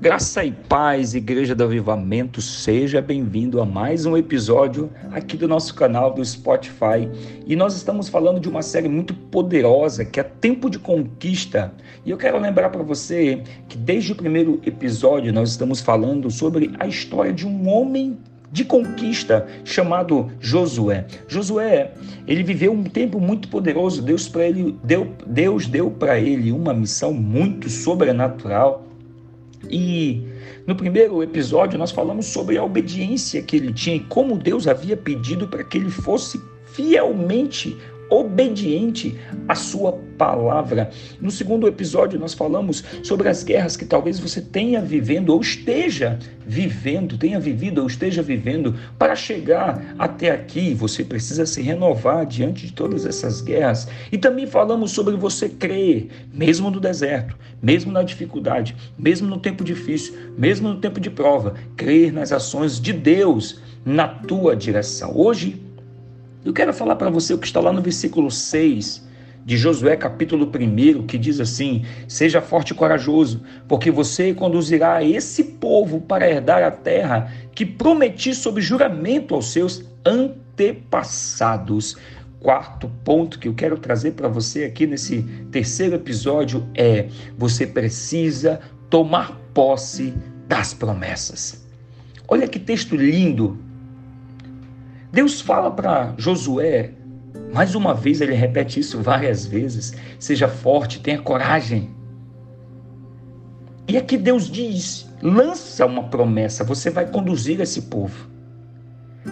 Graça e paz, Igreja do Avivamento, seja bem-vindo a mais um episódio aqui do nosso canal do Spotify. E nós estamos falando de uma série muito poderosa que é Tempo de Conquista. E eu quero lembrar para você que desde o primeiro episódio nós estamos falando sobre a história de um homem de conquista chamado Josué. Josué, ele viveu um tempo muito poderoso. Deus para ele deu Deus deu para ele uma missão muito sobrenatural e no primeiro episódio nós falamos sobre a obediência que ele tinha e como Deus havia pedido para que ele fosse fielmente obediente à sua palavra. No segundo episódio nós falamos sobre as guerras que talvez você tenha vivendo ou esteja vivendo, tenha vivido ou esteja vivendo para chegar até aqui. Você precisa se renovar diante de todas essas guerras. E também falamos sobre você crer, mesmo no deserto, mesmo na dificuldade, mesmo no tempo difícil, mesmo no tempo de prova, crer nas ações de Deus na tua direção. Hoje eu quero falar para você o que está lá no versículo 6 de Josué, capítulo 1, que diz assim: Seja forte e corajoso, porque você conduzirá esse povo para herdar a terra que prometi sob juramento aos seus antepassados. Quarto ponto que eu quero trazer para você aqui nesse terceiro episódio é: você precisa tomar posse das promessas. Olha que texto lindo Deus fala para Josué, mais uma vez ele repete isso várias vezes: seja forte, tenha coragem. E aqui Deus diz: lança uma promessa, você vai conduzir esse povo.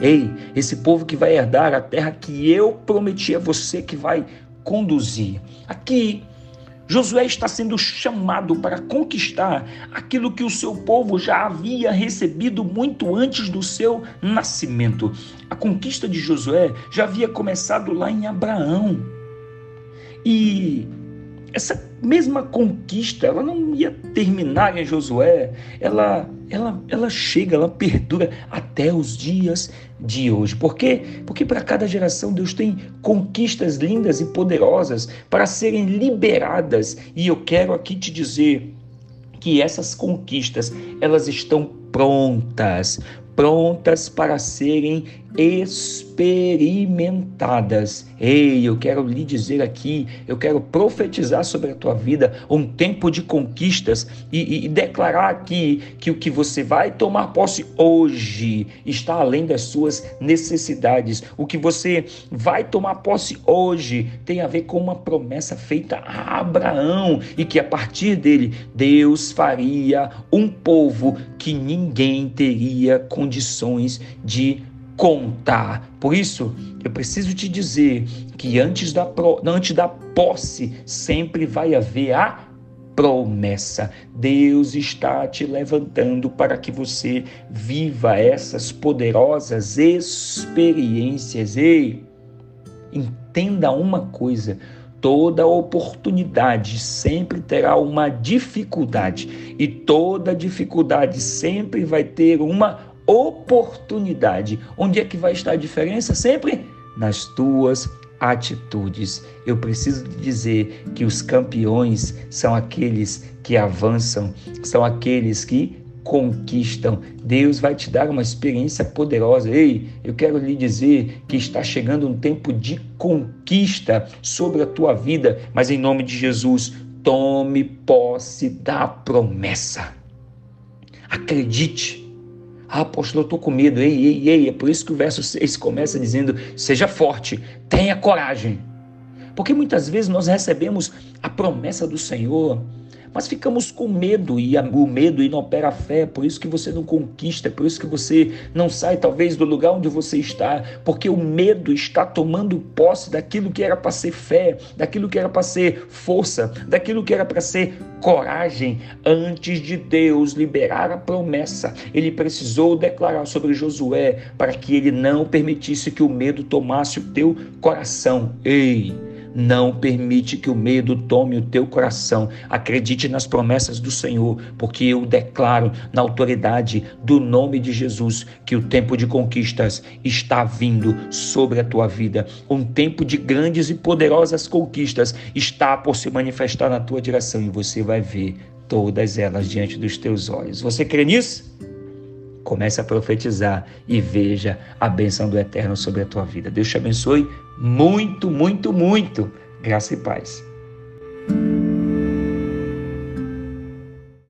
Ei, esse povo que vai herdar a terra que eu prometi a você que vai conduzir. Aqui Josué está sendo chamado para conquistar aquilo que o seu povo já havia recebido muito antes do seu nascimento. A conquista de Josué já havia começado lá em Abraão. E essa mesma conquista, ela não ia terminar em Josué, ela, ela, ela chega, ela perdura até os dias de hoje. Por quê? Porque para cada geração Deus tem conquistas lindas e poderosas para serem liberadas. E eu quero aqui te dizer que essas conquistas, elas estão prontas, prontas para serem experimentadas. Ei, eu quero lhe dizer aqui, eu quero profetizar sobre a tua vida um tempo de conquistas e, e, e, declarar aqui que o que você vai tomar posse hoje está além das suas necessidades. O que você vai tomar posse hoje tem a ver com uma promessa feita a Abraão e que a partir dele Deus faria um povo que ninguém teria condições de contar. Por isso, eu preciso te dizer que antes da, antes da posse sempre vai haver a promessa. Deus está te levantando para que você viva essas poderosas experiências. Ei, entenda uma coisa: toda oportunidade sempre terá uma dificuldade, e toda dificuldade sempre vai ter uma oportunidade. Onde é que vai estar a diferença? Sempre nas tuas atitudes. Eu preciso dizer que os campeões são aqueles que avançam, são aqueles que conquistam. Deus vai te dar uma experiência poderosa. Ei, eu quero lhe dizer que está chegando um tempo de conquista sobre a tua vida, mas em nome de Jesus, tome posse da promessa. Acredite ah, apóstolo, eu estou com medo. Ei, ei, ei. É por isso que o verso 6 começa dizendo: seja forte, tenha coragem. Porque muitas vezes nós recebemos a promessa do Senhor mas ficamos com medo e o medo inopera a fé, por isso que você não conquista, por isso que você não sai talvez do lugar onde você está, porque o medo está tomando posse daquilo que era para ser fé, daquilo que era para ser força, daquilo que era para ser coragem. Antes de Deus liberar a promessa, ele precisou declarar sobre Josué para que ele não permitisse que o medo tomasse o teu coração. Ei, Não permite que o medo tome o teu coração. Acredite nas promessas do Senhor, porque eu declaro na autoridade do nome de Jesus que o tempo de conquistas está vindo sobre a tua vida. Um tempo de grandes e poderosas conquistas está por se manifestar na tua direção e você vai ver todas elas diante dos teus olhos. Você crê nisso? Comece a profetizar e veja a bênção do Eterno sobre a tua vida. Deus te abençoe muito, muito, muito. Graça e paz.